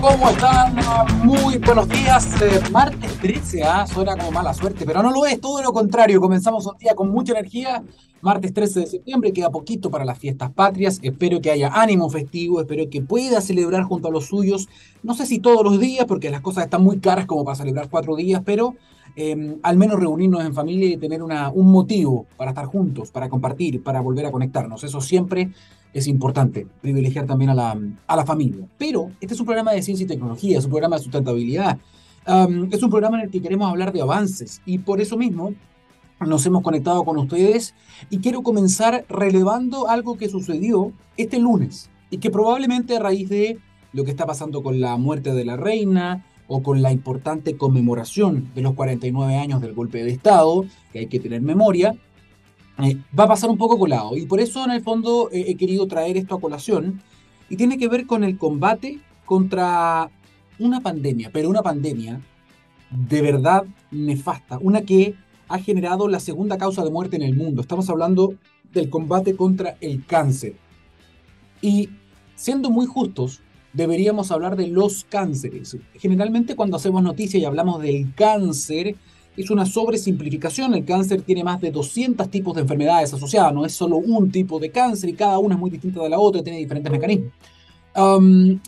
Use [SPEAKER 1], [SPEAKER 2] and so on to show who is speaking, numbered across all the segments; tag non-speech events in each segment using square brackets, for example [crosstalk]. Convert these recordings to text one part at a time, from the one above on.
[SPEAKER 1] ¿Cómo están? Muy buenos días. Eh, martes 13, ¿ah? suena como mala suerte, pero no lo es, todo lo contrario. Comenzamos un día con mucha energía. Martes 13 de septiembre, queda poquito para las fiestas patrias. Espero que haya ánimo festivo, espero que pueda celebrar junto a los suyos. No sé si todos los días, porque las cosas están muy caras como para celebrar cuatro días, pero em, al menos reunirnos en familia y tener una, un motivo para estar juntos, para compartir, para volver a conectarnos. Eso siempre es importante, privilegiar también a la, a la familia. Pero este es un programa de ciencia y tecnología, es un programa de sustentabilidad, es un programa en el que queremos hablar de avances y por eso mismo nos hemos conectado con ustedes y quiero comenzar relevando algo que sucedió este lunes y que probablemente a raíz de lo que está pasando con la muerte de la reina o con la importante conmemoración de los 49 años del golpe de Estado, que hay que tener memoria, eh, va a pasar un poco colado. Y por eso en el fondo eh, he querido traer esto a colación. Y tiene que ver con el combate contra una pandemia, pero una pandemia de verdad nefasta, una que ha generado la segunda causa de muerte en el mundo. Estamos hablando del combate contra el cáncer. Y siendo muy justos, deberíamos hablar de los cánceres. Generalmente cuando hacemos noticia y hablamos del cáncer, es una sobresimplificación. El cáncer tiene más de 200 tipos de enfermedades asociadas, no es solo un tipo de cáncer y cada una es muy distinta de la otra tiene diferentes mecanismos.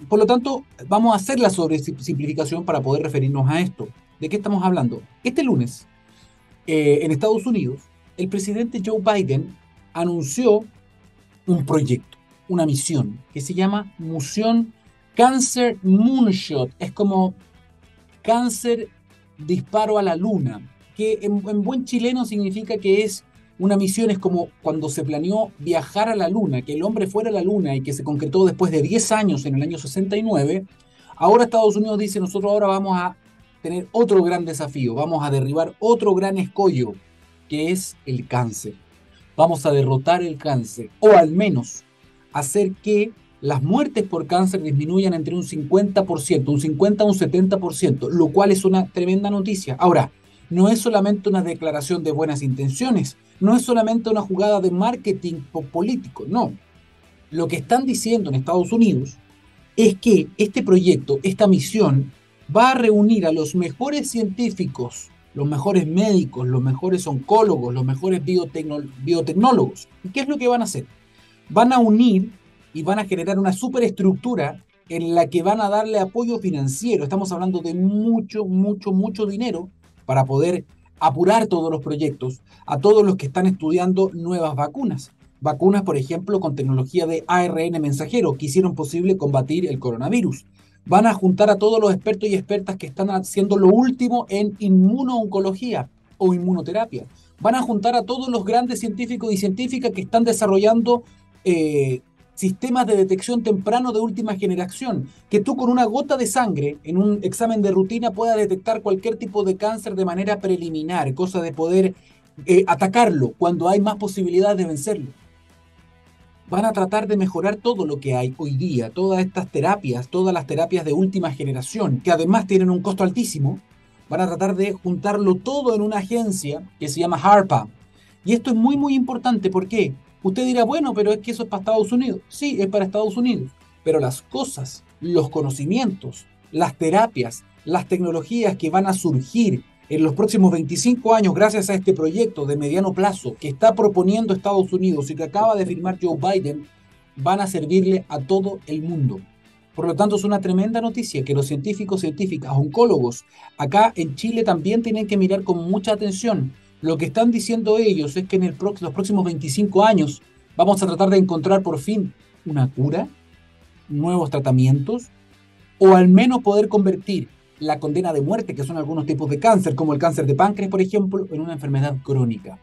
[SPEAKER 1] por lo tanto, vamos a hacer la sobresimplificación para poder referirnos a esto. ¿De qué estamos hablando? Este lunes, eh, en Estados Unidos, el presidente Joe Biden anunció un proyecto, una misión, que se llama Misión Cancer Moonshot. Es como cáncer disparo a la luna, que en, buen chileno significa que es una misión, es como cuando se planeó viajar a la luna, que el hombre fuera a la luna y que se concretó después de 10 años en el año 69. Ahora Estados Unidos dice, nosotros ahora vamos a tener otro gran desafío, vamos a derribar otro gran escollo, que es el cáncer. Vamos a derrotar el cáncer, o al menos hacer que las muertes por cáncer disminuyan entre un 50%, un 50 a un 70%, lo cual es una tremenda noticia. Ahora, no es solamente una declaración de buenas intenciones, no es solamente una jugada de marketing político, no. Lo que están diciendo en Estados Unidos es que este proyecto, esta misión, va a reunir a los mejores científicos, los mejores médicos, los mejores oncólogos, los mejores biotecnólogos. ¿Y qué es lo que van a hacer? Van a unir y van a generar una superestructura en la que van a darle apoyo financiero. Estamos hablando de mucho, mucho, mucho dinero para poder apurar todos los proyectos a todos los que están estudiando nuevas vacunas. Vacunas, por ejemplo, con tecnología de ARN mensajero que hicieron posible combatir el coronavirus. Van a juntar a todos los expertos y expertas que están haciendo lo último en inmunooncología o inmunoterapia. Van a juntar a todos los grandes científicos y científicas que están desarrollando eh, sistemas de detección temprano de última generación, que tú con una gota de sangre en un examen de rutina puedas detectar cualquier tipo de cáncer de manera preliminar, cosa de poder eh, atacarlo cuando hay más posibilidades de vencerlo. Van a tratar de mejorar todo lo que hay hoy día, todas estas terapias, todas las terapias de última generación, que además tienen un costo altísimo, van a tratar de juntarlo todo en una agencia que se llama HARPA. Y esto es muy, muy importante. ¿Por qué? Usted dirá, bueno, pero es que eso es para Estados Unidos. Sí, es para Estados Unidos. Pero las cosas, los conocimientos, las terapias, las tecnologías que van a surgir en los próximos 25 años gracias a este proyecto de mediano plazo que está proponiendo Estados Unidos y que acaba de firmar Joe Biden, van a servirle a todo el mundo. Por lo tanto, es una tremenda noticia que los científicos, científicas, oncólogos, acá en Chile también tienen que mirar con mucha atención lo que están diciendo ellos es que en el los próximos 25 años vamos a tratar de encontrar por fin una cura, nuevos tratamientos, o al menos poder convertir la condena de muerte, que son algunos tipos de cáncer, como el cáncer de páncreas, por ejemplo, en una enfermedad crónica.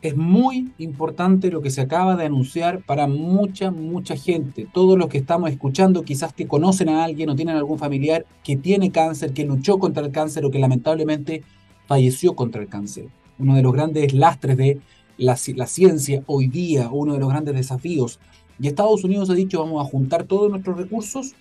[SPEAKER 1] Es muy importante lo que se acaba de anunciar para mucha, mucha gente. Todos los que estamos escuchando quizás que conocen a alguien o tienen algún familiar que tiene cáncer, que luchó contra el cáncer o que lamentablemente falleció contra el cáncer uno de los grandes lastres de la, ciencia hoy día, uno de los grandes desafíos. Y Estados Unidos ha dicho, vamos a juntar todos nuestros recursos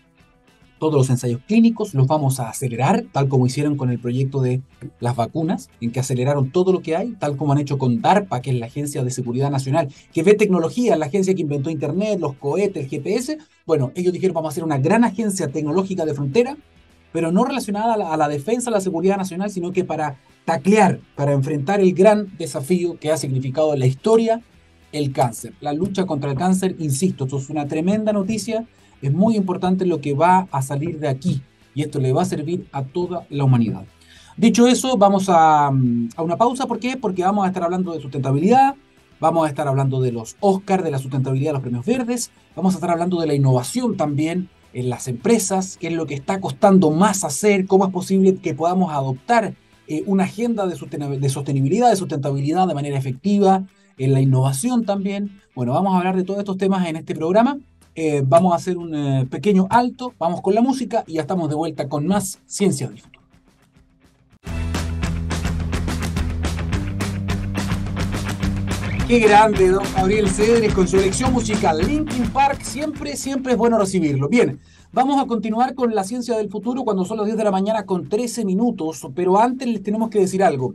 [SPEAKER 1] todos los ensayos clínicos, los vamos a acelerar, tal como hicieron con el proyecto de las vacunas, en que aceleraron todo lo que hay, tal como han hecho con DARPA, que es la Agencia de Seguridad Nacional, que ve tecnología, la agencia que inventó Internet, los cohetes, el GPS. Bueno, ellos dijeron, vamos a hacer una gran agencia tecnológica de frontera, pero no relacionada a la, a la defensa, a la seguridad nacional, sino que para taclear, para enfrentar el gran desafío que ha significado en la historia el cáncer. La lucha contra el cáncer, insisto, esto es una tremenda noticia es muy importante lo que va a salir de aquí y esto le va a servir a toda la humanidad. Dicho eso, vamos a, una pausa. ¿Por qué? Porque vamos a estar hablando de sustentabilidad, vamos a estar hablando de los Oscars, de la sustentabilidad de los premios verdes, vamos a estar hablando de la innovación también en las empresas, qué es lo que está costando más hacer, cómo es posible que podamos adoptar eh, una agenda de, de sostenibilidad, de sustentabilidad de manera efectiva, en la innovación también. Bueno, vamos a hablar de todos estos temas en este programa. Eh, vamos a hacer un eh, pequeño alto, vamos con la música y ya estamos de vuelta con más Ciencia del Futuro. Qué grande, don Gabriel Cedres, con su elección musical. Linkin Park, siempre, siempre es bueno recibirlo. Bien, vamos a continuar con la ciencia del futuro cuando son las 10 de la mañana con 13 minutos, pero antes les tenemos que decir algo.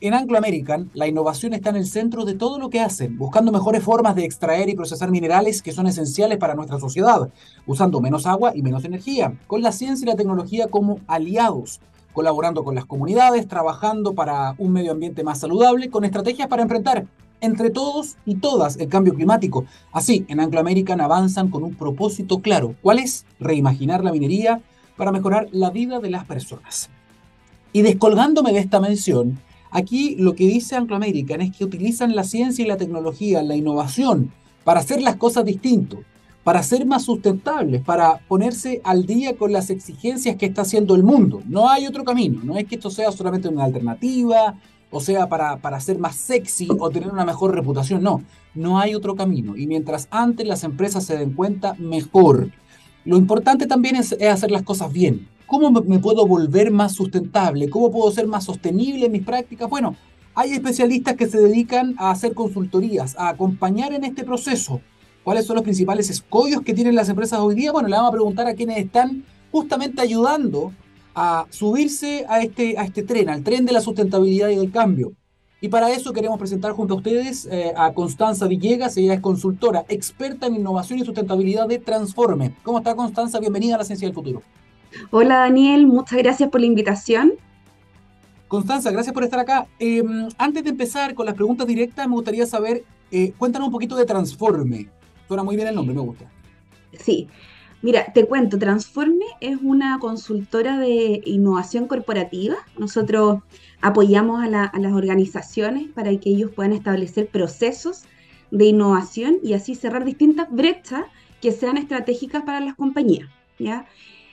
[SPEAKER 1] En Anglo American, la innovación está en el centro de todo lo que hacen, buscando mejores formas de extraer y procesar minerales que son esenciales para nuestra sociedad, usando menos agua y menos energía, con la ciencia y la tecnología como aliados, colaborando con las comunidades, trabajando para un medio ambiente más saludable, con estrategias para enfrentar entre todos y todas el cambio climático. Así, en Anglo American avanzan con un propósito claro. ¿Cuál es? Reimaginar la minería para mejorar la vida de las personas. Y descolgándome de esta mención, Aquí lo que dice Anglo American es que utilizan la ciencia y la tecnología, la innovación, para hacer las cosas distintas, para ser más sustentables, para ponerse al día con las exigencias que está haciendo el mundo. No hay otro camino, no es que esto sea solamente una alternativa, o sea, para, para ser más sexy o tener una mejor reputación, no, no hay otro camino. Y mientras antes las empresas se den cuenta, mejor. Lo importante también es hacer las cosas bien. ¿Cómo me puedo volver más sustentable? ¿Cómo puedo ser más sostenible en mis prácticas? Bueno, hay especialistas que se dedican a hacer consultorías, a acompañar en este proceso. ¿Cuáles son los principales escollos que tienen las empresas hoy día? Bueno, le vamos a preguntar a quienes están justamente ayudando a subirse a este, a este tren, al tren de la sustentabilidad y del cambio. Y para eso queremos presentar junto a ustedes eh, a Constanza Villegas, ella es consultora, experta en innovación y sustentabilidad de Transforme. ¿Cómo está Constanza? Bienvenida a la Ciencia del Futuro.
[SPEAKER 2] Hola Daniel, muchas gracias por la invitación.
[SPEAKER 1] Constanza, gracias por estar acá. Em, antes de empezar con las preguntas directas, me gustaría saber, eh, cuéntanos un poquito de Transforme. Suena muy bien el nombre, me gusta.
[SPEAKER 2] Sí, mira, te cuento, Transforme es una consultora de innovación corporativa. Nosotros apoyamos a, las organizaciones para que ellos puedan establecer procesos de innovación y así cerrar distintas brechas que sean estratégicas para las compañías. ¿ya?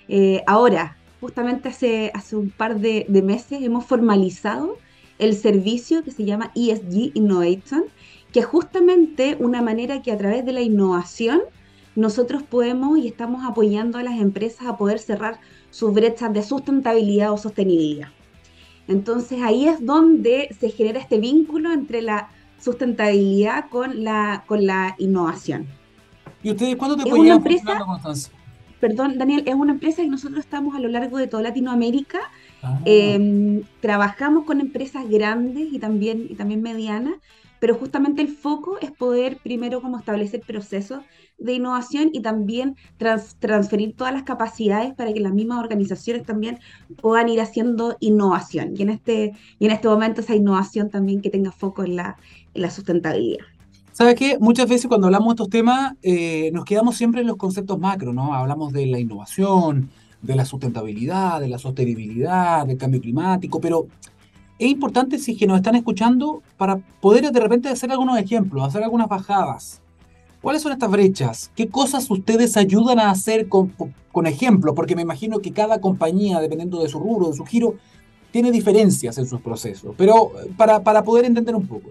[SPEAKER 2] Eh, ahora, justamente hace, hace un par de, meses hemos formalizado el servicio que se llama ESG Innovation, que es justamente una manera que a través de la innovación nosotros podemos y estamos apoyando a las empresas a poder cerrar sus brechas de sustentabilidad o sostenibilidad. Entonces ahí es donde se genera este vínculo entre la sustentabilidad con la, con la innovación.
[SPEAKER 1] ¿Y ustedes cuándo te pueden empresa,
[SPEAKER 2] perdón, Daniel, es una empresa que nosotros estamos a lo largo de toda Latinoamérica. Ah. Em, trabajamos con empresas grandes y también, y también medianas, pero justamente el foco es poder primero como establecer procesos de innovación y también transferir todas las capacidades para que las mismas organizaciones también puedan ir haciendo innovación. Y en este, y en este momento esa innovación también que tenga foco en la, en la sustentabilidad.
[SPEAKER 1] ¿Sabes qué? Muchas veces cuando hablamos de estos temas eh, nos quedamos siempre en los conceptos macro, ¿no? Hablamos de la innovación, de la sustentabilidad, de la sostenibilidad, del cambio climático, pero es importante si que nos están escuchando para poder de repente hacer algunos ejemplos, hacer algunas bajadas. ¿Cuáles son estas brechas? ¿Qué cosas ustedes ayudan a hacer con, con ejemplos? Porque me imagino que cada compañía, dependiendo de su rubro, de su giro, tiene diferencias en sus procesos. Pero eh, para, para poder entender un poco.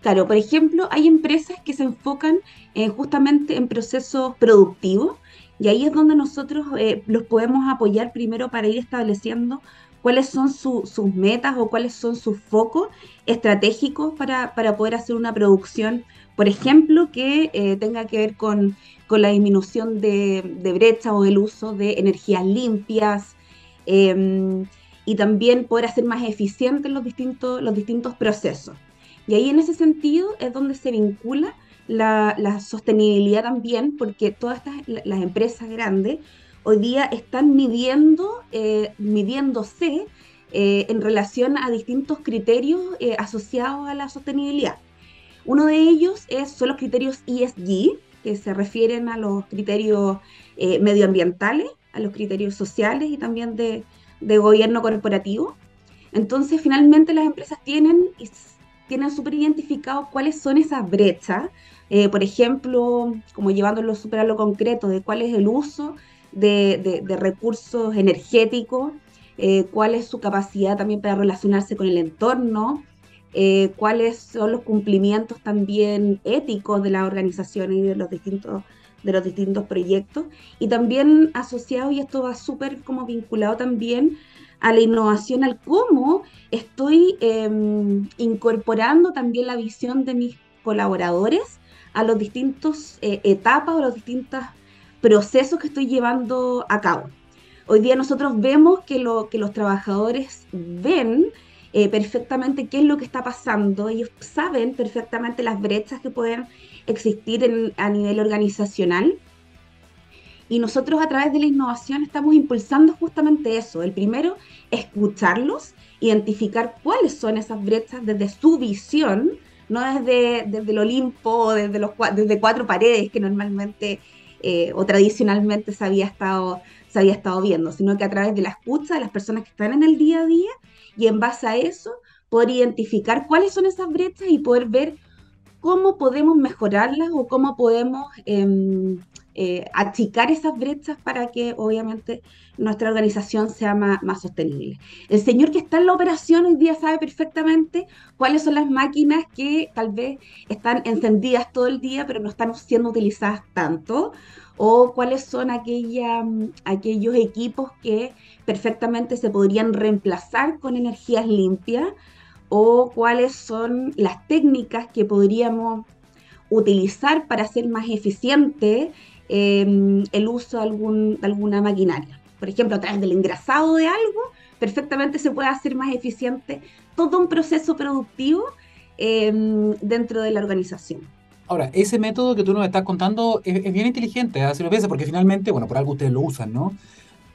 [SPEAKER 2] Claro, por ejemplo, hay empresas que se enfocan eh, justamente en procesos productivos y ahí es donde nosotros eh, los podemos apoyar primero para ir estableciendo cuáles son sus metas o cuáles son sus focos estratégicos para, poder hacer una producción, por ejemplo, que eh, tenga que ver con, la disminución de, brecha o el uso de energías limpias em, y también poder hacer más eficientes los distintos, los distintos procesos. Y ahí en ese sentido es donde se vincula la, sostenibilidad también, porque todas estas, las empresas grandes hoy día están midiendo, eh, midiéndose eh, en relación a distintos criterios eh, asociados a la sostenibilidad. Uno de ellos es, son los criterios ESG, que se refieren a los criterios medioambientales, a los criterios sociales y también de, gobierno corporativo. Entonces, finalmente las empresas tienen, tienen súper identificado cuáles son esas brechas eh, por ejemplo, como llevándolo súper a lo concreto, de cuál es el uso de, recursos energéticos, eh, cuál es su capacidad también para relacionarse con el entorno, eh, cuáles son los cumplimientos también éticos de las organizaciones y de los distintos de los distintos proyectos. Y también asociado y esto va súper como vinculado también a la innovación, al cómo estoy em, incorporando también la visión de mis colaboradores a los distintos eh, etapas o los distintos procesos que estoy llevando a cabo. Hoy día nosotros vemos que, lo, que los trabajadores ven eh, perfectamente qué es lo que está pasando, ellos saben perfectamente las brechas que pueden existir a nivel organizacional. Y nosotros a través de la innovación estamos impulsando justamente eso. El primero, escucharlos, identificar cuáles son esas brechas desde su visión no desde, desde el Olimpo, desde, los, desde cuatro paredes que normalmente eh, o tradicionalmente se había, estado, se había estado viendo, sino que a través de la escucha de las personas que están en el día a día y en base a eso poder identificar cuáles son esas brechas y poder ver cómo podemos mejorarlas o cómo podemos em, eh, achicar esas brechas para que obviamente nuestra organización sea más, sostenible. El señor que está en la operación hoy día sabe perfectamente cuáles son las máquinas que tal vez están encendidas todo el día pero no están siendo utilizadas tanto o cuáles son aquella, aquellos equipos que perfectamente se podrían reemplazar con energías limpias o cuáles son las técnicas que podríamos utilizar para ser más eficiente Em, el uso de, algún, alguna maquinaria. Por ejemplo, a través del engrasado de algo, perfectamente se puede hacer más eficiente todo un proceso productivo em, dentro de la organización.
[SPEAKER 1] Ahora, ese método que tú nos estás contando es, bien inteligente, ¿eh? lo piensas, porque finalmente, bueno, por algo ustedes lo usan, ¿no?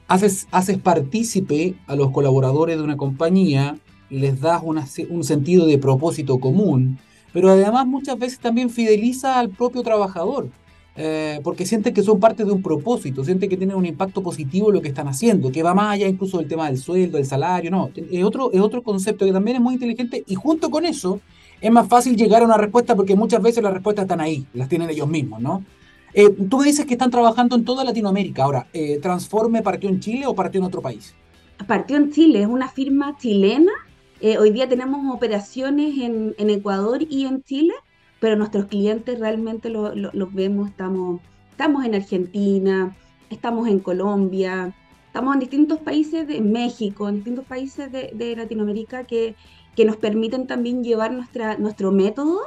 [SPEAKER 1] Haces, haces partícipe a los colaboradores de una compañía, les das un sentido de propósito común, pero además muchas veces también fideliza al propio trabajador. Eh, porque sienten que son parte de un propósito, sienten que tienen un impacto positivo lo que están haciendo, que va más allá incluso del tema del sueldo, del salario, no, es otro, es otro concepto que también es muy inteligente y junto con eso es más fácil llegar a una respuesta porque muchas veces las respuestas están ahí, las tienen ellos mismos, ¿no? Eh, tú me dices que están trabajando en toda Latinoamérica. Ahora, eh, ¿Transforme partió en Chile o partió en otro país?
[SPEAKER 2] Partió en Chile, es una firma chilena. Hoy día tenemos operaciones en, Ecuador y en Chile pero nuestros clientes realmente los vemos, estamos, estamos en Argentina, estamos en Colombia, estamos en distintos países de México, en distintos países de, Latinoamérica que, que, nos permiten también llevar nuestra, nuestro método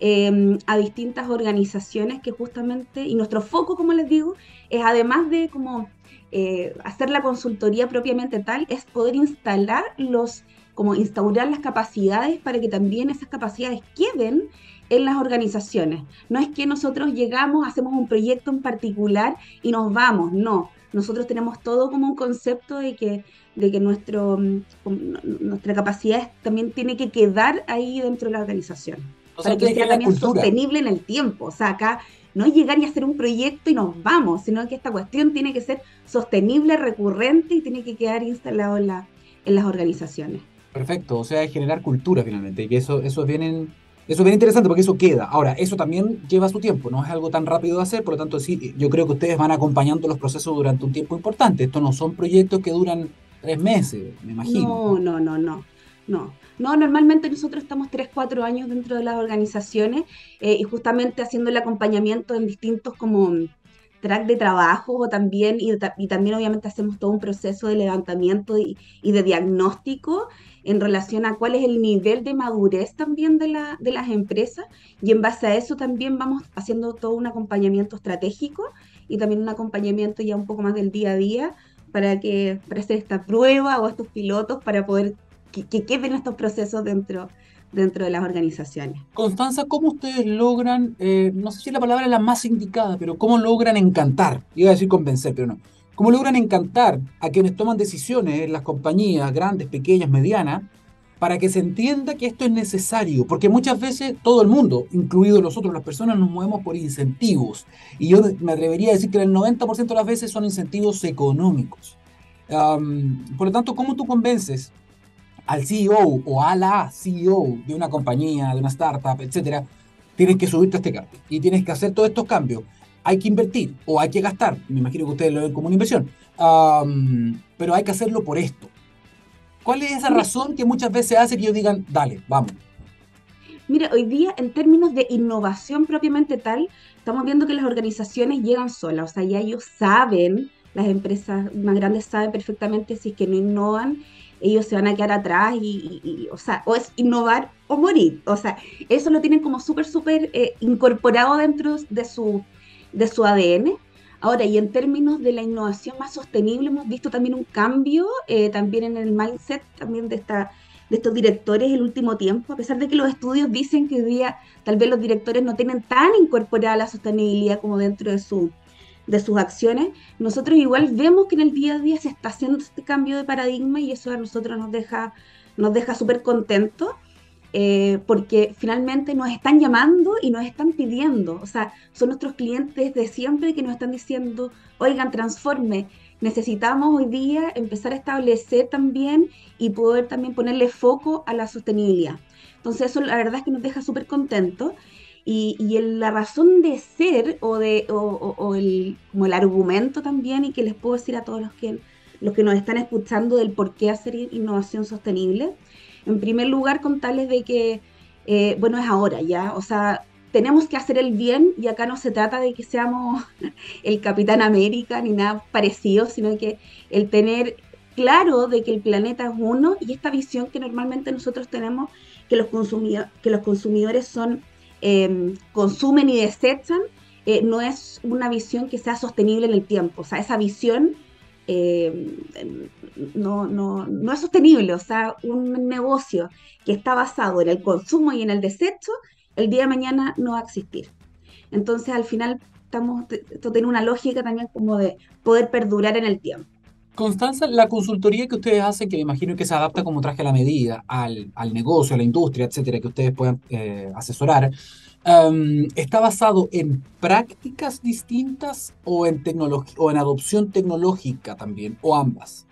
[SPEAKER 2] em, a distintas organizaciones que justamente, y nuestro foco, como les digo, es además de como eh, hacer la consultoría propiamente tal, es poder instalar los, como instaurar las capacidades para que también esas capacidades queden en las organizaciones. No es que nosotros llegamos, hacemos un proyecto en particular y nos vamos, no. Nosotros tenemos todo como un concepto de que, de que nuestro, mm, nuestra capacidad también tiene que quedar ahí dentro de la organización. O sea, para que sea también sostenible en el tiempo. O sea, acá no es llegar y hacer un proyecto y nos vamos, sino que esta cuestión tiene que ser sostenible, recurrente y tiene que quedar instalado en, la, en las organizaciones.
[SPEAKER 1] Perfecto, o sea, es generar cultura finalmente, y que eso, eso viene eso es bien interesante porque eso queda. Ahora, eso también lleva su tiempo, no es algo tan rápido de hacer, por lo tanto, sí, yo creo que ustedes van acompañando los procesos durante un tiempo importante. Estos no son proyectos que duran tres meses, me imagino.
[SPEAKER 2] No, no, no, no. No, no, normalmente nosotros estamos tres, cuatro años dentro de las organizaciones eh, y justamente haciendo el acompañamiento en distintos como track de trabajo también, y, también obviamente hacemos todo un proceso de levantamiento y, de diagnóstico en relación a cuál es el nivel de madurez también de, la, de las empresas y en base a eso también vamos haciendo todo un acompañamiento estratégico y también un acompañamiento ya un poco más del día a día para que para hacer esta prueba o estos pilotos para poder que, que queden estos procesos dentro dentro de las organizaciones.
[SPEAKER 1] Constanza, ¿cómo ustedes logran, eh, no sé si la palabra es la más indicada, pero cómo logran encantar? Iba a decir convencer, pero no. ¿Cómo logran encantar a quienes toman decisiones las compañías grandes, pequeñas, medianas, para que se entienda que esto es necesario? Porque muchas veces todo el mundo, incluido nosotros, las personas, nos movemos por incentivos. Y yo me atrevería a decir que el 90% de las veces son incentivos económicos. por lo tanto, ¿cómo tú convences al CEO o a la CEO de una compañía, de una startup, etcétera, tienes que subirte a este carro y tienes que hacer todos estos cambios. Hay que invertir o hay que gastar. Me imagino que ustedes lo ven como una inversión. pero hay que hacerlo por esto. ¿Cuál es esa razón que muchas veces hace que ellos digan, dale, vamos?
[SPEAKER 2] Mira, hoy día en términos de innovación propiamente tal, estamos viendo que las organizaciones llegan solas, o sea, ya ellos saben, las empresas más grandes saben perfectamente si es que no innovan ellos se van a quedar atrás y, o sea, o es innovar o morir. O sea, eso lo tienen como súper, súper eh, incorporado dentro de su, de su ADN. Ahora, y en términos de la innovación más sostenible, hemos visto también un cambio, eh, también en el mindset también de, esta, de estos directores el último tiempo, a pesar de que los estudios dicen que hoy día tal vez los directores no tienen tan incorporada la sostenibilidad como dentro de su, de sus acciones, nosotros igual vemos que en el día a día se está haciendo este cambio de paradigma y eso a nosotros nos deja nos deja súper contentos eh, porque finalmente nos están llamando y nos están pidiendo, o sea, son nuestros clientes de siempre que nos están diciendo, oigan, transforme, necesitamos hoy día empezar a establecer también y poder también ponerle foco a la sostenibilidad. Entonces eso la verdad es que nos deja súper contentos y, la razón de ser o, de, o, el, como el argumento también, y que les puedo decir a todos los que, los que nos están escuchando del por qué hacer innovación sostenible, en primer lugar contarles de que, eh, bueno, es ahora ya, o sea, tenemos que hacer el bien y acá no se trata de que seamos [laughs] el Capitán América ni nada parecido, sino que el tener claro de que el planeta es uno y esta visión que normalmente nosotros tenemos que los, que los consumidores son Em, consumen y desechan, eh, no es una visión que sea sostenible en el tiempo. O sea, esa visión em, no, no, no, es sostenible. O sea, un negocio que está basado en el consumo y en el desecho, el día de mañana no va a existir. Entonces, al final, estamos, esto tiene una lógica también como de poder perdurar en el tiempo.
[SPEAKER 1] Constanza, la consultoría que ustedes hacen, que me imagino que se adapta como traje a la medida al, al negocio, a la industria, etcétera, que ustedes puedan eh, asesorar, em, ¿está basado en prácticas distintas o en, o en adopción tecnológica también, o ambas?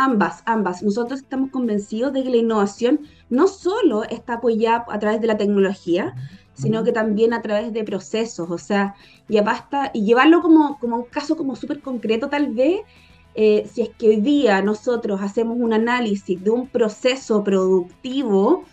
[SPEAKER 2] Ambas, ambas. Nosotros estamos convencidos de que la innovación no solo está apoyada a través de la tecnología, sino que también a través de procesos. O sea, ya basta, y llevarlo como, como un caso como súper concreto tal vez, eh, si es que hoy día nosotros hacemos un análisis de un proceso productivo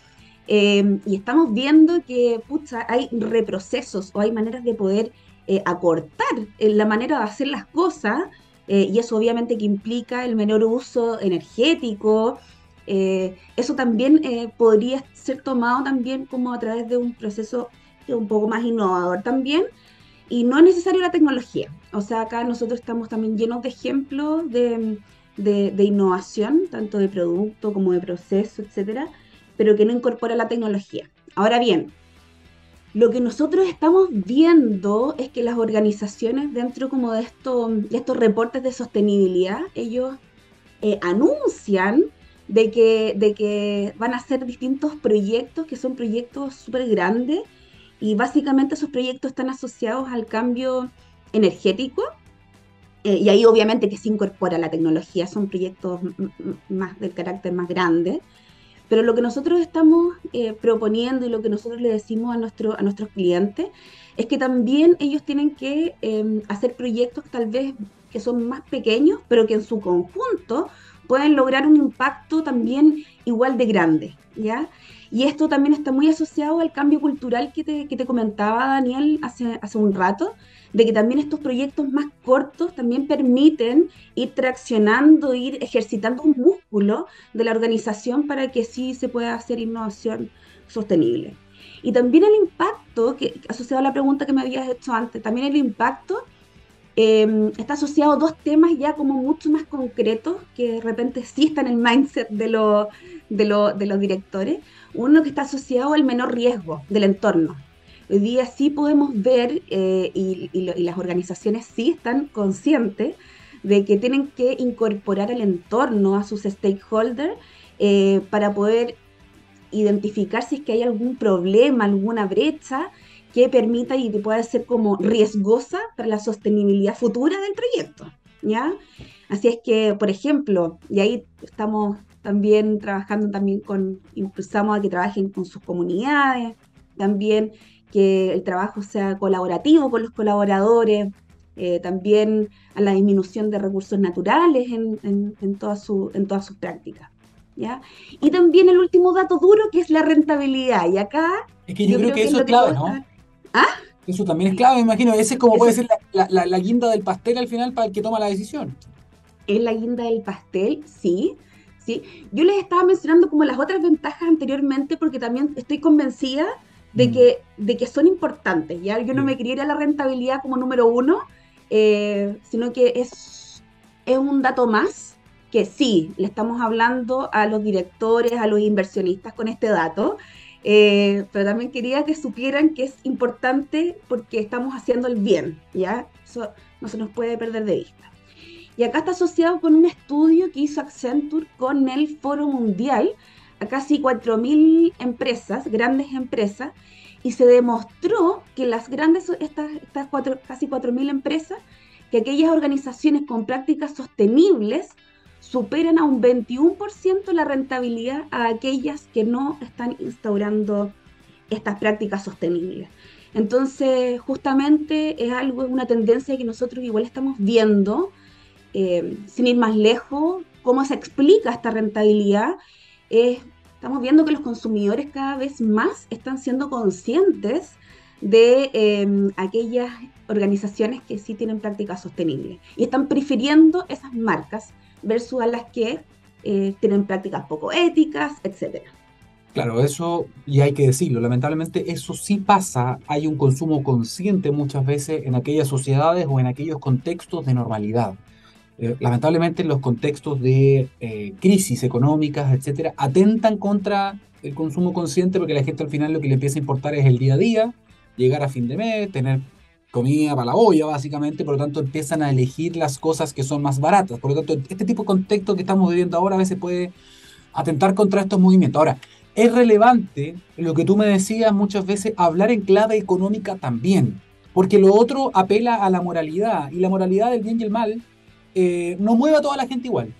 [SPEAKER 2] eh, y estamos viendo que hay reprocesos o hay maneras de poder eh, acortar la manera de hacer las cosas, y eso obviamente que implica el menor uso energético, eso también podría ser tomado también como a través de un proceso un poco más innovador también, y no es necesario la tecnología. O sea, acá nosotros estamos también llenos de ejemplos de, innovación, tanto de producto como de proceso, etcétera, pero que no incorpora la tecnología. Ahora bien, lo que nosotros estamos viendo es que las organizaciones dentro como de, de estos reportes de sostenibilidad, ellos eh, anuncian de que, de que van a hacer distintos proyectos que son proyectos súper grandes y básicamente esos proyectos están asociados al cambio energético. Eh, y ahí obviamente que se incorpora la tecnología, son proyectos más del carácter más grande. Pero lo que nosotros estamos eh, proponiendo y lo que nosotros le decimos a, nuestro, a nuestros clientes es que también ellos tienen que em, hacer proyectos tal vez que son más pequeños, pero que en su conjunto pueden lograr un impacto también igual de grande, ¿ya? Y esto también está muy asociado al cambio cultural que te, que te comentaba Daniel hace, hace un rato, de que también estos proyectos más cortos también permiten ir traccionando, ir ejercitando un músculo de la organización para que sí se pueda hacer innovación sostenible. Y también el impacto, que asociado a la pregunta que me habías hecho antes, también el impacto eh, está asociado a dos temas ya como mucho más concretos, que de repente sí están en el mindset de, lo, de, lo, de los directores. Uno que está asociado al menor riesgo del entorno. Hoy día sí podemos ver, eh, y, las organizaciones sí están conscientes de que tienen que incorporar el entorno a sus stakeholders eh, para poder identificar si es que hay algún problema, alguna brecha que permita y que pueda ser como riesgosa para la sostenibilidad futura del proyecto. ¿ya? Así es que, por ejemplo, y ahí estamos también trabajando también con, impulsamos a que trabajen con sus comunidades, también que el trabajo sea colaborativo con los colaboradores, eh, también a la disminución de recursos naturales en, en, en, toda su, todas sus prácticas. ¿ya? Y también el último dato duro que es la rentabilidad. Y acá...
[SPEAKER 1] Es que yo, yo creo, creo, que, que eso es clave, ¿no? Estar...
[SPEAKER 2] ¿Ah?
[SPEAKER 1] Eso también es clave, me imagino. Ese es como eso... puede ser la, la, la, guinda del pastel al final para el que toma la decisión.
[SPEAKER 2] Es la guinda del pastel, sí. sí. Yo les estaba mencionando como las otras ventajas anteriormente porque también estoy convencida de que, de que son importantes. ¿ya? Yo no me quería ir a la rentabilidad como número uno, eh, sino que es, es un dato más que sí, le estamos hablando a los directores, a los inversionistas con este dato, eh, pero también quería que supieran que es importante porque estamos haciendo el bien, ¿ya? Eso no se nos puede perder de vista. Y acá está asociado con un estudio que hizo Accenture con el Foro Mundial a casi 4.000 empresas, grandes empresas, y se demostró que las grandes, estas, estas cuatro, casi 4.000 empresas, que aquellas organizaciones con prácticas sostenibles superan a un 21% la rentabilidad a aquellas que no están instaurando estas prácticas sostenibles. Entonces, justamente es algo, es una tendencia que nosotros igual estamos viendo, eh, sin ir más lejos, cómo se explica esta rentabilidad estamos viendo que los consumidores cada vez más están siendo conscientes de eh, aquellas organizaciones que sí tienen prácticas sostenibles y están prefiriendo esas marcas versus a las que eh, tienen prácticas poco éticas, etcétera.
[SPEAKER 1] Claro, eso, y hay que decirlo, lamentablemente eso sí pasa, hay un consumo consciente muchas veces en aquellas sociedades o en aquellos contextos de normalidad. Eh, lamentablemente los contextos de eh, crisis económicas, etcétera, atentan contra el consumo consciente porque la gente al final lo que le empieza a importar es el día a día, llegar a fin de mes, tener comida para la olla básicamente, por lo tanto empiezan a elegir las cosas que son más baratas. Por lo tanto, este tipo de contexto que estamos viviendo ahora a veces puede atentar contra estos movimientos. Ahora, es relevante lo que tú me decías muchas veces, hablar en clave económica también, porque lo otro apela a la moralidad y la moralidad del bien y el mal eh, no mueve a toda la gente igual.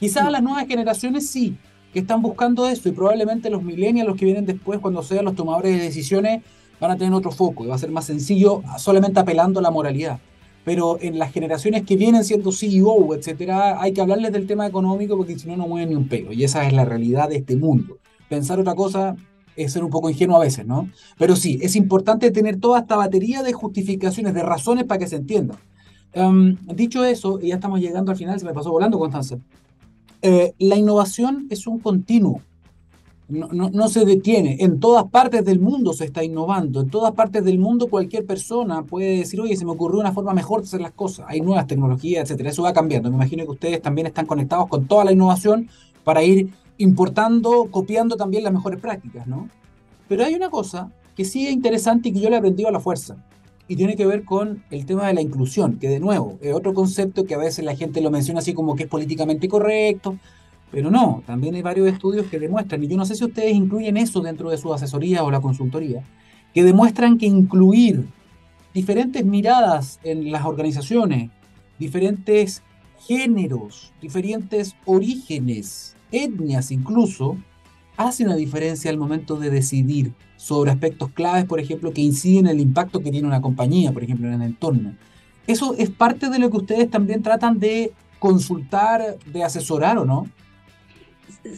[SPEAKER 1] Quizás a las nuevas generaciones sí, que están buscando eso y probablemente los millennials, los que vienen después, cuando sean los tomadores de decisiones, van a tener otro foco y va a ser más sencillo solamente apelando a la moralidad. Pero en las generaciones que vienen siendo CEO, etcétera, hay que hablarles del tema económico porque si no, no mueven ni un pelo. Y esa es la realidad de este mundo. Pensar otra cosa es ser un poco ingenuo a veces, ¿no? Pero sí, es importante tener toda esta batería de justificaciones, de razones para que se entienda. Um, dicho eso, ya estamos llegando al final, se me pasó volando, Constanza. Eh, la innovación es un continuo, no, no, no, se detiene. En todas partes del mundo se está innovando. En todas partes del mundo cualquier persona puede decir, oye, se me ocurrió una forma mejor de hacer las cosas. Hay nuevas tecnologías, etcétera. Eso va cambiando. Me imagino que ustedes también están conectados con toda la innovación para ir importando, copiando también las mejores prácticas, ¿no? Pero hay una cosa que sí es interesante y que yo le he aprendido a la fuerza y tiene que ver con el tema de la inclusión, que de nuevo es otro concepto que a veces la gente lo menciona así como que es políticamente correcto, pero no, también hay varios estudios que demuestran, y yo no sé si ustedes incluyen eso dentro de su asesoría o la consultoría, que demuestran que incluir diferentes miradas en las organizaciones, diferentes géneros, diferentes orígenes, etnias incluso, hace una diferencia al momento de decidir sobre aspectos claves, por ejemplo, que inciden en el impacto que tiene una compañía, por ejemplo, en el entorno. Eso es parte de lo que ustedes también tratan de consultar, de asesorar o no?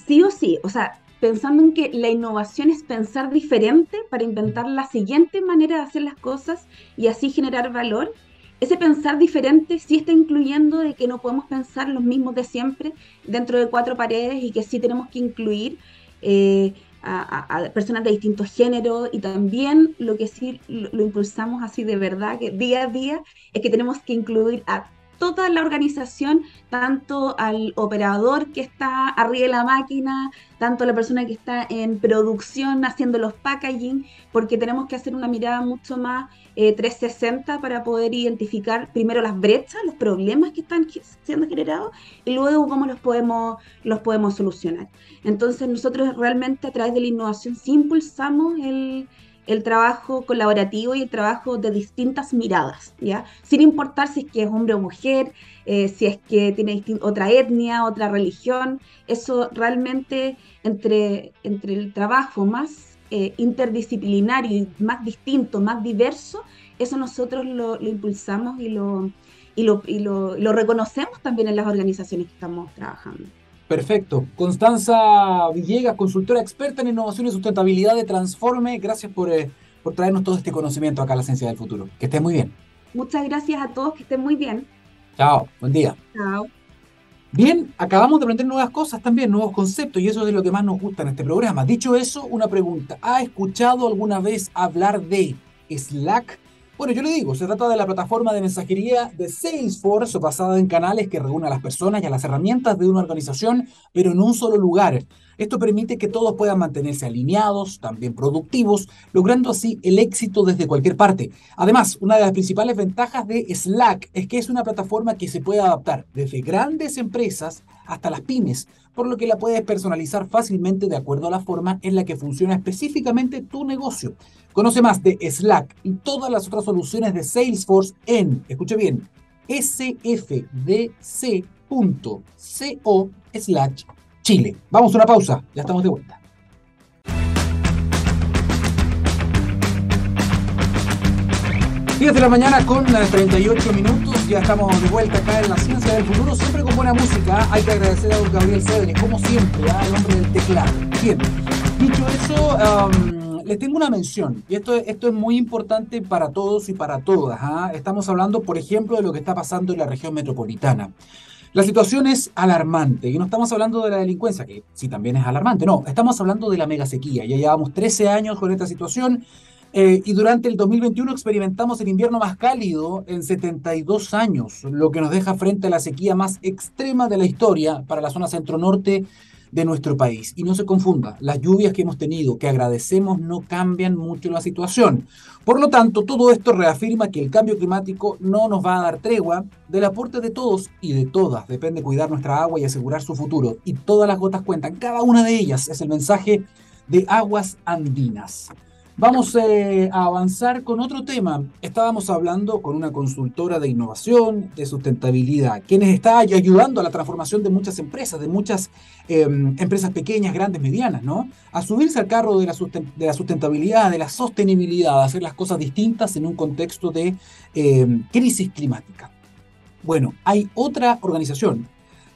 [SPEAKER 2] Sí o sí, o sea, pensando en que la innovación es pensar diferente para inventar la siguiente manera de hacer las cosas y así generar valor, ese pensar diferente sí está incluyendo de que no podemos pensar los mismos de siempre dentro de cuatro paredes y que sí tenemos que incluir eh, a, personas de distintos géneros y también lo que sí lo, lo, impulsamos así de verdad, que día a día es que tenemos que incluir a toda la organización, tanto al operador que está arriba de la máquina, tanto a la persona que está en producción haciendo los packaging, porque tenemos que hacer una mirada mucho más 360 eh, para poder identificar primero las brechas, los problemas que están siendo generados y luego cómo los podemos, los podemos solucionar. Entonces nosotros realmente a través de la innovación sí impulsamos el el trabajo colaborativo y el trabajo de distintas miradas, ¿ya? Sin importar si es que es hombre o mujer, eh, si es que tiene otra etnia, otra religión, eso realmente entre, entre el trabajo más eh, interdisciplinario y más distinto, más diverso, eso nosotros lo, impulsamos y lo, y lo, y lo reconocemos también en las organizaciones que estamos trabajando.
[SPEAKER 1] Perfecto. Constanza Villegas, consultora experta en innovación y sustentabilidad de Transforme, gracias por, eh, por traernos todo este conocimiento acá a la Ciencia del Futuro. Que estés muy bien.
[SPEAKER 2] Muchas gracias a todos, que estén muy bien.
[SPEAKER 1] Chao, buen día.
[SPEAKER 2] Chao.
[SPEAKER 1] Bien, acabamos de aprender nuevas cosas también, nuevos conceptos, y eso es lo que más nos gusta en este programa. Dicho eso, una pregunta. ¿Ha escuchado alguna vez hablar de Slack? Bueno, yo le digo, se trata de la plataforma de mensajería de Salesforce basada en canales que reúne a las personas y a las herramientas de una organización, pero en un solo lugar. Esto permite que todos puedan mantenerse alineados, también productivos, logrando así el éxito desde cualquier parte. Además, una de las principales ventajas de Slack es que es una plataforma que se puede adaptar desde grandes empresas hasta las pymes, por lo que la puedes personalizar fácilmente de acuerdo a la forma en la que funciona específicamente tu negocio. Conoce más de Slack y todas las otras soluciones de Salesforce en, escuche bien, sfdc.co slash Chile. Vamos a una pausa, ya estamos de vuelta. 10 de la mañana con 38 minutos, ya estamos de vuelta acá en la ciencia del futuro, siempre con buena música. Hay que agradecer a don Gabriel Cedres, como siempre, al ¿ah? hombre del teclado. Bien, dicho eso, les tengo una mención, y esto, esto es muy importante para todos y para todas. ¿ah? Estamos hablando, por ejemplo, de lo que está pasando en la región metropolitana. La situación es alarmante y no estamos hablando de la delincuencia, que sí también es alarmante, no, estamos hablando de la mega sequía. Ya llevamos 13 años con esta situación eh, y durante el 2021 experimentamos el invierno más cálido en 72 años, lo que nos deja frente a la sequía más extrema de la historia para la zona centro-norte de nuestro país. Y no se confunda, las lluvias que hemos tenido, que agradecemos, no cambian mucho la situación. Por lo tanto, todo esto reafirma que el cambio climático no nos va a dar tregua del aporte de todos y de todas. Depende cuidar nuestra agua y asegurar su futuro. Y todas las gotas cuentan, cada una de ellas es el mensaje de Aguas Andinas. Vamos eh, a avanzar con otro tema. Estábamos hablando con una consultora de innovación, de sustentabilidad, quienes está ayudando a la transformación de muchas empresas, de muchas em, empresas pequeñas, grandes, medianas, ¿no? A subirse al carro de la, sustentabilidad, de la sostenibilidad, a hacer las cosas distintas en un contexto de em, crisis climática. Bueno, hay otra organización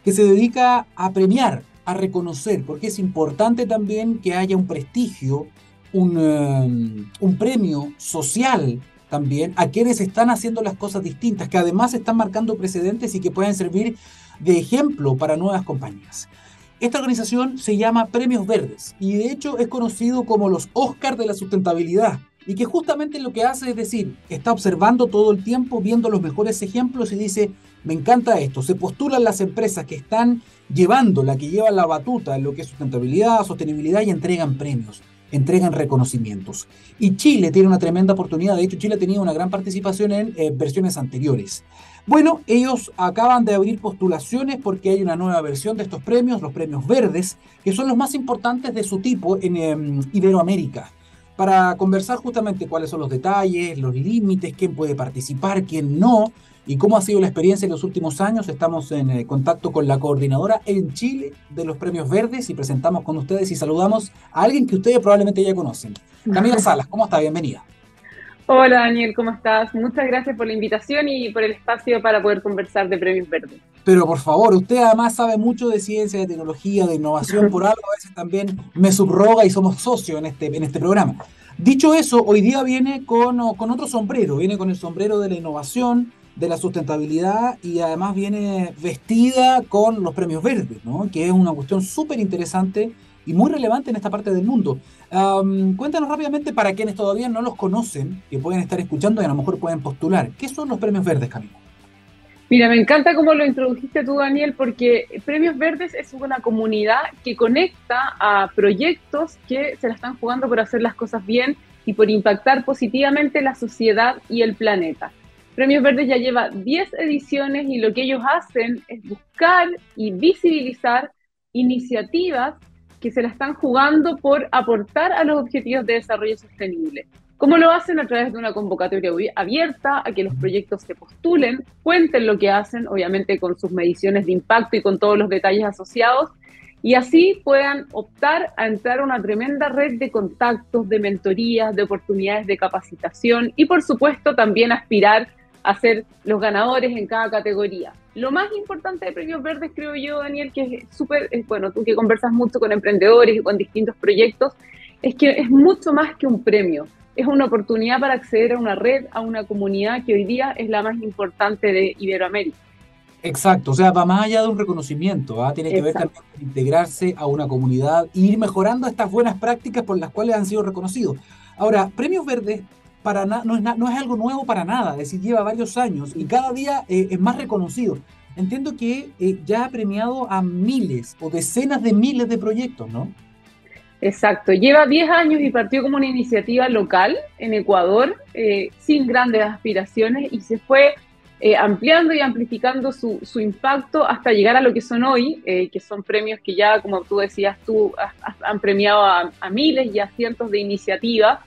[SPEAKER 1] que se dedica a premiar, a reconocer, porque es importante también que haya un prestigio Um, un, premio social también a quienes están haciendo las cosas distintas, que además están marcando precedentes y que pueden servir de ejemplo para nuevas compañías. Esta organización se llama Premios Verdes y de hecho es conocido como los Oscars de la sustentabilidad y que justamente lo que hace es decir, está observando todo el tiempo, viendo los mejores ejemplos y dice, me encanta esto, se postulan las empresas que están llevando, la que llevan la batuta en lo que es sustentabilidad, sostenibilidad y entregan premios entregan reconocimientos. Y Chile tiene una tremenda oportunidad, de hecho Chile ha tenido una gran participación en eh, versiones anteriores. Bueno, ellos acaban de abrir postulaciones porque hay una nueva versión de estos premios, los premios verdes, que son los más importantes de su tipo en em, Iberoamérica para conversar justamente cuáles son los detalles, los límites, quién puede participar, quién no, y cómo ha sido la experiencia en los últimos años. Estamos en eh, contacto con la coordinadora en Chile de los Premios Verdes y presentamos con ustedes y saludamos a alguien que ustedes probablemente ya conocen. Camila [laughs] Salas, ¿cómo está? Bienvenida.
[SPEAKER 3] Hola Daniel, ¿cómo estás? Muchas gracias por la invitación y por el espacio para poder conversar de Premios Verdes.
[SPEAKER 1] pero por favor, usted además sabe mucho de ciencia, de tecnología, de innovación, por algo a veces también me subroga y somos socios en este, en este programa. Dicho eso, hoy día viene con, con otro sombrero, viene con el sombrero de la innovación, de la sustentabilidad y además viene vestida con los premios verdes, ¿no? que es una cuestión súper interesante y muy relevante en esta parte del mundo. Cuéntanos rápidamente para quienes todavía no los conocen, que pueden estar escuchando y a lo mejor pueden postular. ¿Qué son los premios verdes, Camilo?
[SPEAKER 3] Mira, me encanta cómo lo introdujiste tú, Daniel, porque Premios Verdes es una comunidad que conecta a proyectos que se la están jugando por hacer las cosas bien y por impactar positivamente la sociedad y el planeta. Premios Verdes ya lleva 10 ediciones y lo que ellos hacen es buscar y visibilizar iniciativas que se la están jugando por aportar a los objetivos de desarrollo sostenible. ¿Cómo lo hacen? A través de una convocatoria abierta, a que los proyectos se postulen, cuenten lo que hacen, obviamente con sus mediciones de impacto y con todos los detalles asociados, y así puedan optar a entrar a una tremenda red de contactos, de mentorías, de oportunidades de capacitación y por supuesto también aspirar a ser los ganadores en cada categoría. Lo más importante de Premios Verdes, creo yo, Daniel, que es súper, bueno, tú que conversas mucho con emprendedores y con distintos proyectos, es que es mucho más que un premio. Es una oportunidad para acceder a una red, a una comunidad que hoy día es la más importante de Iberoamérica.
[SPEAKER 1] Exacto, o sea, va más allá de un reconocimiento, ¿ah? tiene que ver también con integrarse a una comunidad e ir mejorando estas buenas prácticas por las cuales han sido reconocidos. Ahora, Premios Verdes para no, es no es algo nuevo para nada, es decir, lleva varios años y cada día eh, es más reconocido. Entiendo que eh, ya ha premiado a miles o decenas de miles de proyectos, ¿no?
[SPEAKER 3] Exacto, lleva 10 años y partió como una iniciativa local en Ecuador, eh, sin grandes aspiraciones, y se fue ampliando y amplificando su, su, impacto hasta llegar a lo que son hoy, que son premios que ya, como tú decías, tú han premiado a, a miles y a cientos de iniciativas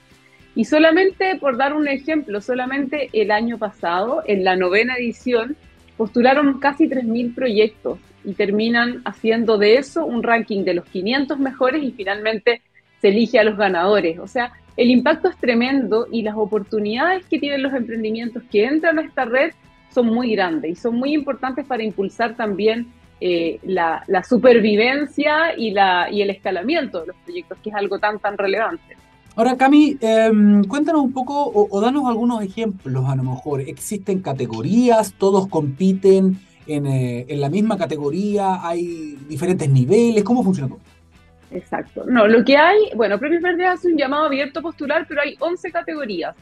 [SPEAKER 3] y solamente, por dar un ejemplo, solamente el año pasado, en la novena edición, postularon casi 3.000 proyectos y terminan haciendo de eso un ranking de los 500 mejores y finalmente se elige a los ganadores. O sea, el impacto es tremendo y las oportunidades que tienen los emprendimientos que entran a esta red son muy grandes y son muy importantes para impulsar también eh, la, supervivencia y, la, y el escalamiento de los proyectos, que es algo tan, tan relevante.
[SPEAKER 1] Ahora, Cami, em, cuéntanos un poco o, danos algunos ejemplos, a lo mejor. ¿Existen categorías? ¿Todos compiten eh, en, la misma categoría? ¿Hay diferentes niveles? ¿Cómo funciona todo?
[SPEAKER 3] Exacto. No, lo que hay, bueno, Premios Verdes hace un llamado abierto a postular, pero hay 11 categorías.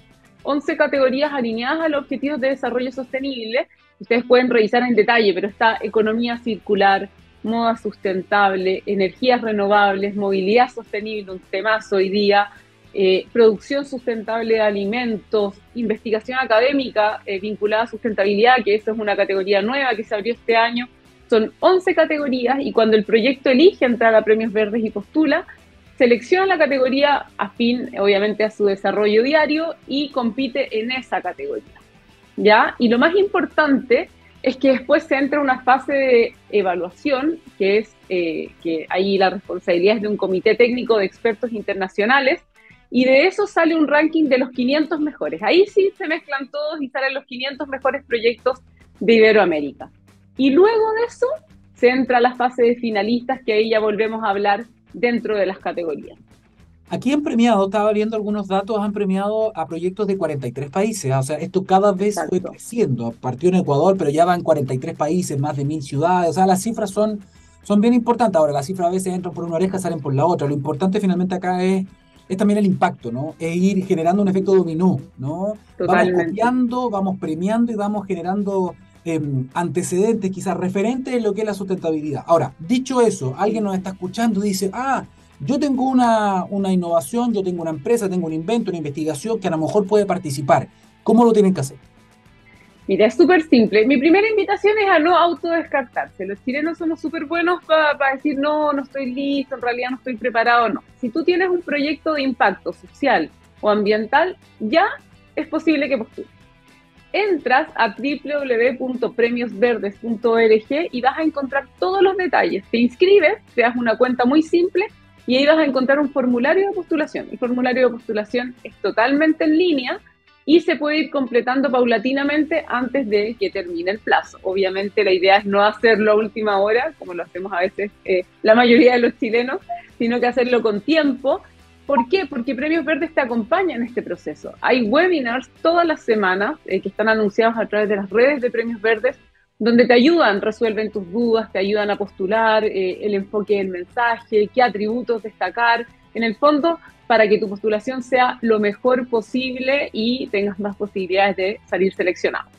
[SPEAKER 3] 11 categorías alineadas a los objetivos de desarrollo sostenible. Ustedes pueden revisar en detalle, pero está economía circular, moda sustentable, energías renovables, movilidad sostenible, un temazo hoy día, eh, producción sustentable de alimentos, investigación académica eh, vinculada a sustentabilidad, que eso es una categoría nueva que se abrió este año. Son 11 categorías y cuando el proyecto elige entrar a premios verdes y postula, selecciona la categoría afín, obviamente, a su desarrollo diario y compite en esa categoría. ¿Ya? Y lo más importante es que después se entra una fase de evaluación, que es eh, que ahí la responsabilidad es de un comité técnico de expertos internacionales y de eso sale un ranking de los 500 mejores. Ahí sí se mezclan todos y salen los 500 mejores proyectos de Iberoamérica. Y luego de eso se entra a la fase de finalistas, que ahí ya volvemos a hablar dentro de las categorías.
[SPEAKER 1] Aquí han premiado, estaba viendo algunos datos, han premiado a proyectos de 43 países. O sea, esto cada vez fue creciendo. Partió en Ecuador, pero ya van 43 países, más de mil ciudades. O sea, las cifras son, son bien importantes. Ahora, las cifras a veces entran por una oreja, salen por la otra. Lo importante finalmente acá es es también el impacto, ¿no? Es ir generando un efecto dominó, ¿no? Vamos copiando, vamos premiando y vamos generando em, antecedentes, quizás referentes en lo que es la sustentabilidad. Ahora, dicho eso, alguien nos está escuchando y dice, ah, yo tengo una, una innovación, yo tengo una empresa, tengo un invento, una investigación que a lo mejor puede participar. ¿Cómo lo tienen que hacer?
[SPEAKER 3] Mira, es súper simple. Mi primera invitación es a no autodescartarse. Los chilenos somos súper buenos para decir, no, no estoy listo, en realidad no estoy preparado, no. Si tú tienes un proyecto de impacto social o ambiental, ya es posible que postules. Entras a www.premiosverdes.org y vas a encontrar todos los detalles. Te inscribes, te das una cuenta muy simple y ahí vas a encontrar un formulario de postulación. El formulario de postulación es totalmente en línea y se puede ir completando paulatinamente antes de que termine el plazo. Obviamente la idea es no hacerlo a última hora, como lo hacemos a veces eh, la mayoría de los chilenos, sino que hacerlo con tiempo. ¿Por qué? Porque Premios Verdes te acompaña en este proceso. Hay webinars todas las semanas eh, que están anunciados a través de las redes de Premios Verdes, donde te ayudan, resuelven tus dudas, te ayudan a postular eh, el enfoque del mensaje, qué atributos destacar. En el fondo, para que tu postulación sea lo mejor posible y tengas más posibilidades de salir seleccionado.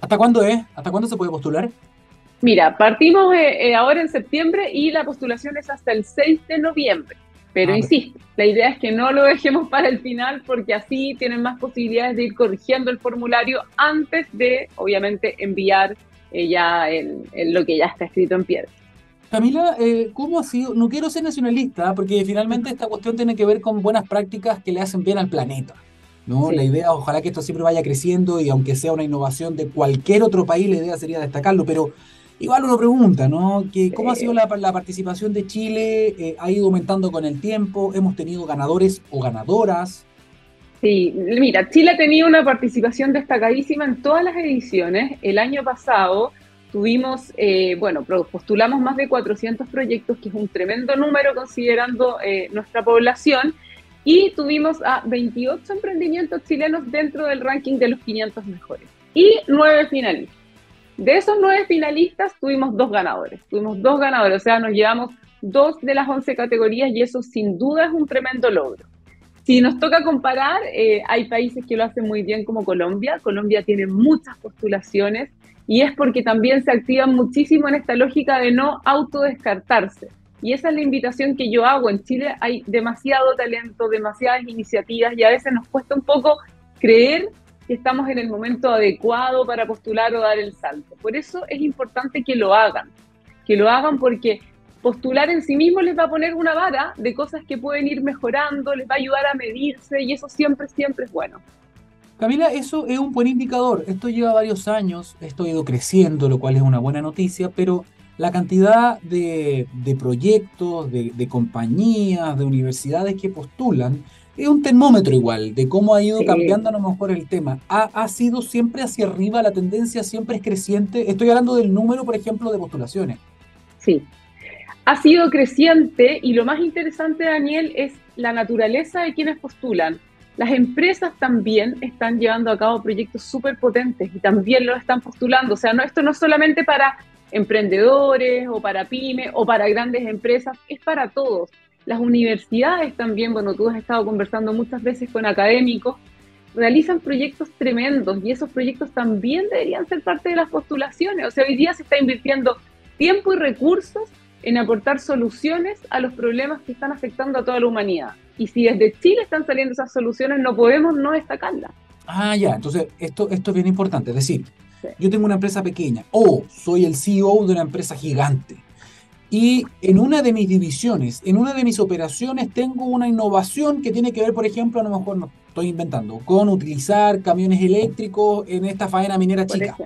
[SPEAKER 1] ¿Hasta cuándo es? ¿Hasta cuándo se puede postular?
[SPEAKER 3] Mira, partimos eh, eh, ahora en septiembre y la postulación es hasta el 6 de noviembre. Pero ah, insisto, la idea es que no lo dejemos para el final porque así tienen más posibilidades de ir corrigiendo el formulario antes de, obviamente, enviar eh, ya lo que ya está escrito en piedra.
[SPEAKER 1] Camila, eh, ¿cómo ha sido? No quiero ser nacionalista, porque finalmente esta cuestión tiene que ver con buenas prácticas que le hacen bien al planeta. ¿no? La idea, ojalá que esto siempre vaya creciendo y aunque sea una innovación de cualquier otro país, la idea sería destacarlo, pero igual uno pregunta, ¿no? Que, ¿Cómo ha sido la, participación de Chile? Eh, ¿Ha ido aumentando con el tiempo? ¿Hemos tenido ganadores o ganadoras?
[SPEAKER 3] Sí, mira, Chile ha tenido una participación destacadísima en todas las ediciones. El año pasado tuvimos, eh, bueno, postulamos más de 400 proyectos, que es un tremendo número considerando eh, nuestra población, y tuvimos a 28 emprendimientos chilenos dentro del ranking de los 500 mejores, y nueve finalistas. De esos nueve finalistas tuvimos dos ganadores, tuvimos dos ganadores, o sea, nos llevamos dos de las 11 categorías y eso sin duda es un tremendo logro. Si nos toca comparar, eh, hay países que lo hacen muy bien como Colombia. Colombia tiene muchas postulaciones y es porque también se activan muchísimo en esta lógica de no autodescartarse. Y esa es la invitación que yo hago. En Chile hay demasiado talento, demasiadas iniciativas y a veces nos cuesta un poco creer que estamos en el momento adecuado para postular o dar el salto. Por eso es importante que lo hagan, que lo hagan porque postular en sí mismo les va a poner una vara de cosas que pueden ir mejorando, les va a ayudar a medirse y eso siempre, siempre es bueno.
[SPEAKER 1] Camila, eso es un buen indicador. Esto lleva varios años, esto ha ido creciendo, lo cual es una buena noticia, pero la cantidad de, proyectos, de, compañías, de universidades que postulan, es un termómetro igual de cómo ha ido cambiando a lo mejor el tema. Ha, ha, sido siempre hacia arriba, la tendencia siempre es creciente. Estoy hablando del número, por ejemplo, de postulaciones.
[SPEAKER 3] Sí, ha sido creciente y lo más interesante, Daniel, es la naturaleza de quienes postulan. Las empresas también están llevando a cabo proyectos súper potentes y también lo están postulando. O sea, no, esto no es solamente para emprendedores o para pymes o para grandes empresas, es para todos. Las universidades también, bueno, tú has estado conversando muchas veces con académicos, realizan proyectos tremendos y esos proyectos también deberían ser parte de las postulaciones. O sea, hoy día se está invirtiendo tiempo y recursos en aportar soluciones a los problemas que están afectando a toda la humanidad. Y si desde Chile están saliendo esas soluciones, no podemos no destacarlas.
[SPEAKER 1] Ah, ya, entonces esto, esto es bien importante. Es decir, yo tengo una empresa pequeña o soy el CEO de una empresa gigante. Y en una de mis divisiones, en una de mis operaciones, tengo una innovación que tiene que ver, por ejemplo, a lo mejor no estoy inventando, con utilizar camiones eléctricos en esta faena minera chica.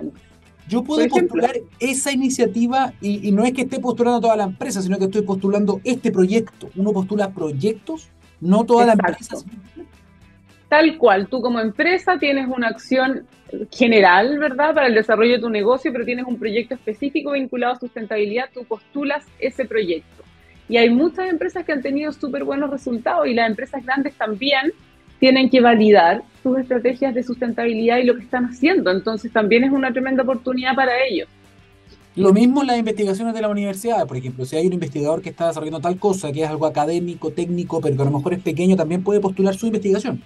[SPEAKER 1] Yo puedo postular esa iniciativa y, no es que esté postulando toda la empresa, sino que estoy postulando este proyecto. Uno postula proyectos, no toda la empresa.
[SPEAKER 3] Tal cual, tú como empresa tienes una acción general, ¿verdad?, para el desarrollo de tu negocio, pero tienes un proyecto específico vinculado a sustentabilidad, tú postulas ese proyecto. Y hay muchas empresas que han tenido súper buenos resultados y las empresas grandes también tienen que validar sus estrategias de sustentabilidad y lo que están haciendo. Entonces también es una tremenda oportunidad para ellos.
[SPEAKER 1] Lo mismo en las investigaciones de la universidad, por ejemplo, si hay un investigador que está desarrollando tal cosa, que es algo académico, técnico, pero que a lo mejor es pequeño, también puede postular su investigación.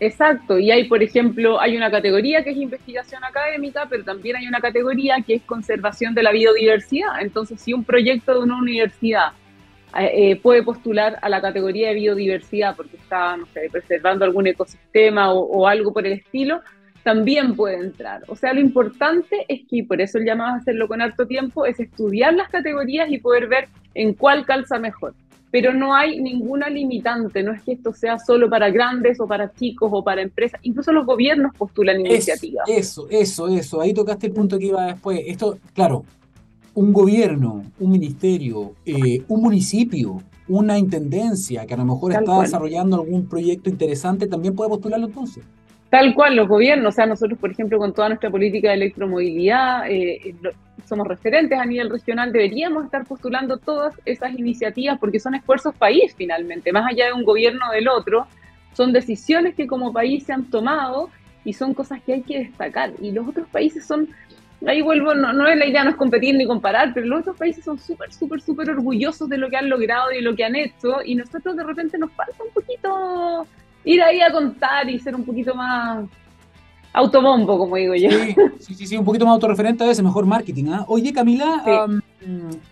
[SPEAKER 3] Exacto, y hay, por ejemplo, hay una categoría que es investigación académica, pero también hay una categoría que es conservación de la biodiversidad. Entonces, si un proyecto de una universidad eh, puede postular a la categoría de biodiversidad porque está, no sé, preservando algún ecosistema o, algo por el estilo, también puede entrar. O sea, lo importante es que, por eso el llamado a hacerlo con harto tiempo, es estudiar las categorías y poder ver en cuál calza mejor. Pero no hay ninguna limitante, no es que esto sea solo para grandes o para chicos o para empresas, incluso los gobiernos postulan iniciativas.
[SPEAKER 1] Eso, eso, eso, ahí tocaste el punto que iba después. Esto, claro, un gobierno, un ministerio, eh, un municipio, una intendencia que a lo mejor está desarrollando algún proyecto interesante, también puede postularlo entonces.
[SPEAKER 3] Tal cual, los gobiernos, o sea, nosotros, por ejemplo, con toda nuestra política de electromovilidad, eh, somos referentes a nivel regional, deberíamos estar postulando todas esas iniciativas porque son esfuerzos país finalmente, más allá de un gobierno del otro, son decisiones que como país se han tomado y son cosas que hay que destacar. Y los otros países son, ahí vuelvo, no, no es la idea, no es competir ni comparar, pero los otros países son súper, súper, súper orgullosos de lo que han logrado y lo que han hecho y nosotros de repente nos falta un poquito ir ahí a contar y ser un poquito más autobombo, como digo yo.
[SPEAKER 1] Sí, sí, sí, un poquito más autorreferente a veces, mejor marketing. ¿ah? Oye, Camila,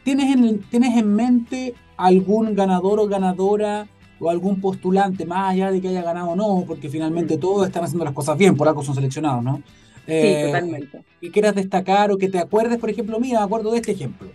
[SPEAKER 1] ¿tienes, en, ¿tienes en mente algún ganador o ganadora o algún postulante, más allá de que haya ganado o no, porque finalmente mm. todos están haciendo las cosas bien, por algo son seleccionados, ¿no?
[SPEAKER 3] sí, eh, totalmente.
[SPEAKER 1] Que quieras destacar o que te acuerdes, por ejemplo, mira, me acuerdo de este ejemplo.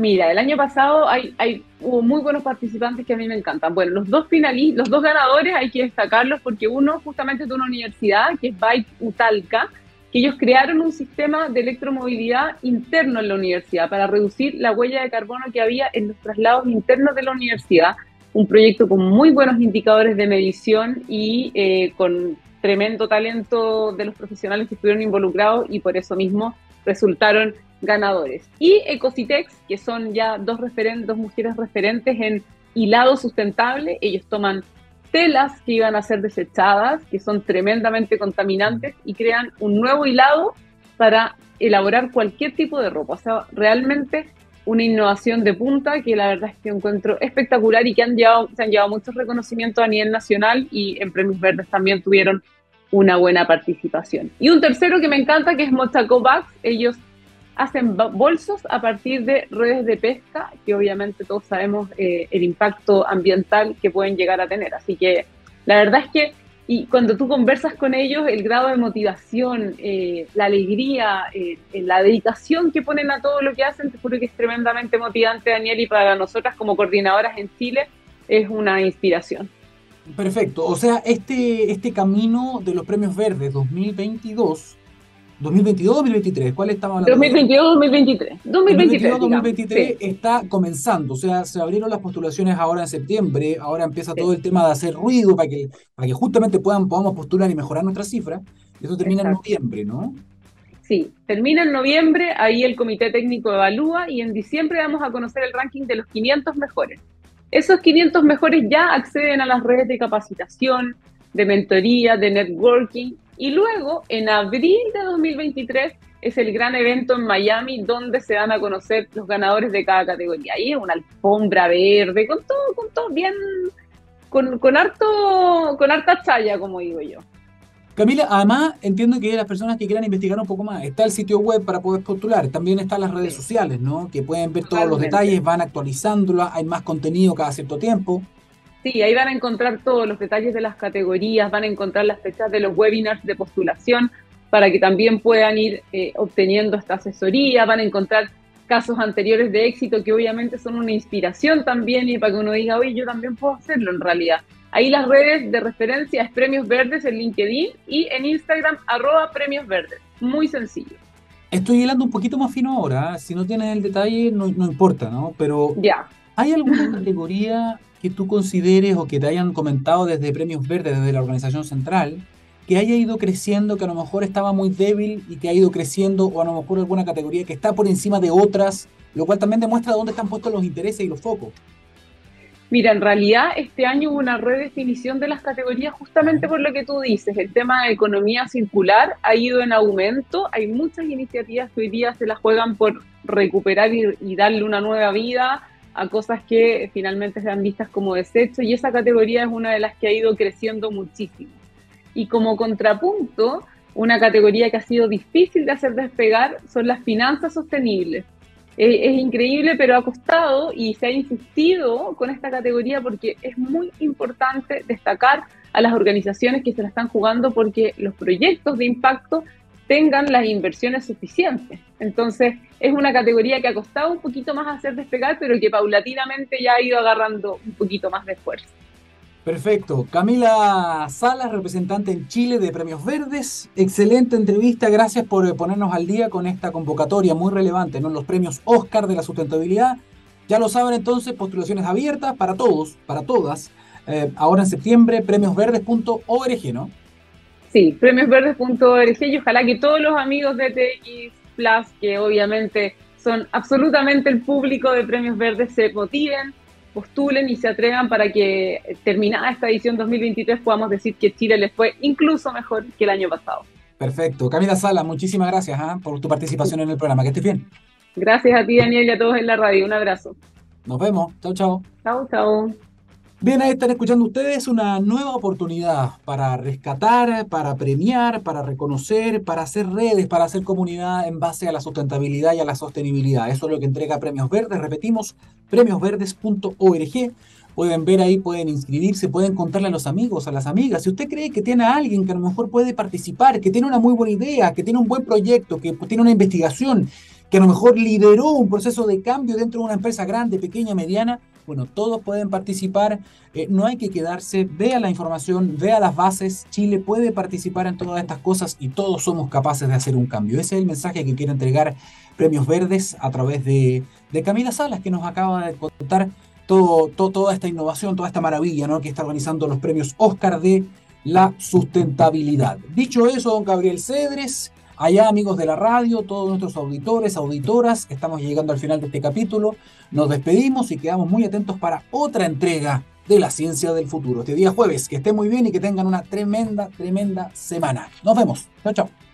[SPEAKER 3] Mira, el año pasado hay, hay, hubo muy buenos participantes que a mí me encantan. Bueno, los dos finalistas, los dos ganadores hay que destacarlos porque uno justamente de una universidad, que es Bike Utalca, que ellos crearon un sistema de electromovilidad interno en la universidad para reducir la huella de carbono que había en los traslados internos de la universidad. Un proyecto con muy buenos indicadores de medición y eh, con tremendo talento de los profesionales que estuvieron involucrados y por eso mismo resultaron ganadores. Y Ecositex, que son ya dos, referentes, dos mujeres referentes en hilado sustentable, ellos toman telas que iban a ser desechadas, que son tremendamente contaminantes, y crean un nuevo hilado para elaborar cualquier tipo de ropa. O sea, realmente una innovación de punta que la verdad es que encuentro espectacular y que han llevado, se han llevado muchos reconocimientos a nivel nacional y en Premios Verdes también tuvieron una buena participación. Y un tercero que me encanta, que es Mochaco Bags. Ellos hacen bolsos a partir de redes de pesca, que obviamente todos sabemos eh, el impacto ambiental que pueden llegar a tener. Así que la verdad es que y cuando tú conversas con ellos, el grado de motivación, eh, la alegría, eh, la dedicación que ponen a todo lo que hacen, te juro que es tremendamente motivante, Daniel, y para nosotras como coordinadoras en Chile es una inspiración.
[SPEAKER 1] Perfecto, o sea, este, este camino de los premios verdes 2022 2022-2023, ¿cuál estamos
[SPEAKER 3] hablando? 2022-2023.
[SPEAKER 1] 2022-2023 está comenzando, o sea, se abrieron las postulaciones ahora en septiembre, ahora empieza todo el tema de hacer ruido para que, para que justamente puedan, podamos postular y mejorar nuestras cifras. Eso termina en noviembre, ¿no?
[SPEAKER 3] Sí, termina en noviembre, ahí el comité técnico evalúa y en diciembre vamos a conocer el ranking de los 500 mejores. Esos 500 mejores ya acceden a las redes de capacitación, de mentoría, de networking y luego, en abril de 2023, es el gran evento en Miami donde se van a conocer los ganadores de cada categoría. Ahí es una alfombra verde, con todo, con todo bien, con, con harto, con harta chaya, como digo yo.
[SPEAKER 1] Camila, además entiendo que las personas que quieran investigar un poco más, está el sitio web para poder postular, también están las redes sociales, ¿no? Que pueden ver todos los detalles, van actualizándolas, hay más contenido cada cierto tiempo.
[SPEAKER 3] Sí, ahí van a encontrar todos los detalles de las categorías, van a encontrar las fechas de los webinars de postulación para que también puedan ir eh, obteniendo esta asesoría, van a encontrar casos anteriores de éxito que obviamente son una inspiración también y para que uno diga, oye, yo también puedo hacerlo en realidad. Ahí las redes de referencia es Premios Verdes en LinkedIn y en Instagram arroba Premios Verdes. Muy sencillo.
[SPEAKER 1] Estoy hilando un poquito más fino ahora, ¿eh? si no tienes el detalle no, no importa, ¿no? Pero
[SPEAKER 3] ya.
[SPEAKER 1] ¿hay alguna [laughs] categoría que tú consideres o que te hayan comentado desde Premios Verdes, desde la organización central, que haya ido creciendo, que a lo mejor estaba muy débil y que ha ido creciendo, o a lo mejor alguna categoría que está por encima de otras, lo cual también demuestra dónde están puestos los intereses y los focos.
[SPEAKER 3] Mira, en realidad este año hubo una redefinición de las categorías justamente por lo que tú dices. El tema de economía circular ha ido en aumento. Hay muchas iniciativas que hoy día se las juegan por recuperar y, y darle una nueva vida a cosas que finalmente sean vistas como desecho y esa categoría es una de las que ha ido creciendo muchísimo. Y como contrapunto, una categoría que ha sido difícil de hacer despegar son las finanzas sostenibles. Es, increíble, pero ha costado y se ha insistido con esta categoría porque es muy importante destacar a las organizaciones que se la están jugando porque los proyectos de impacto tengan las inversiones suficientes. Entonces, es una categoría que ha costado un poquito más hacer despegar, pero que paulatinamente ya ha ido agarrando un poquito más de fuerza.
[SPEAKER 1] Perfecto. Camila Salas, representante en Chile de Premios Verdes. Excelente entrevista. Gracias por ponernos al día con esta convocatoria muy relevante, ¿no? Los premios Oscar de la sustentabilidad. Ya lo saben entonces, postulaciones abiertas para todos, para todas. Eh, ahora en septiembre, premiosverdes.org, ¿no?
[SPEAKER 3] Sí, premiosverdes.org y ojalá que todos los amigos de TX Plus, que obviamente son absolutamente el público de Premios Verdes, se motiven, postulen y se atrevan para que terminada esta edición 2023 podamos decir que Chile les fue incluso mejor que el año pasado.
[SPEAKER 1] Perfecto. Camila Sala, muchísimas gracias ¿ah? por tu participación en el programa. Que estés bien.
[SPEAKER 3] Gracias a ti, Daniel, y a todos en la radio. Un abrazo.
[SPEAKER 1] Nos vemos. Chao, chao.
[SPEAKER 3] Chao, chao.
[SPEAKER 1] Bien, ahí están escuchando ustedes una nueva oportunidad para rescatar, para premiar, para reconocer, para hacer redes, para hacer comunidad en base a la sustentabilidad y a la sostenibilidad. Eso es lo que entrega Premios Verdes. Repetimos, premiosverdes.org. Pueden ver ahí, pueden inscribirse, pueden contarle a los amigos, a las amigas. Si usted cree que tiene a alguien que a lo mejor puede participar, que tiene una muy buena idea, que tiene un buen proyecto, que tiene una investigación, que a lo mejor lideró un proceso de cambio dentro de una empresa grande, pequeña, mediana, bueno, todos pueden participar, eh, no hay que quedarse, vea la información, vea las bases, Chile puede participar en todas estas cosas y todos somos capaces de hacer un cambio. Ese es el mensaje que quiere entregar Premios Verdes a través de, Camila Salas, que nos acaba de contar todo, toda esta innovación, toda esta maravilla ¿no? que está organizando los premios Oscar de la sustentabilidad. Dicho eso, don Gabriel Cedres, allá amigos de la radio, todos nuestros auditores, auditoras, estamos llegando al final de este capítulo. Nos despedimos y quedamos muy atentos para otra entrega de la ciencia del futuro. Este día jueves, que estén muy bien y que tengan una tremenda, tremenda semana. Nos vemos. Chao, chao.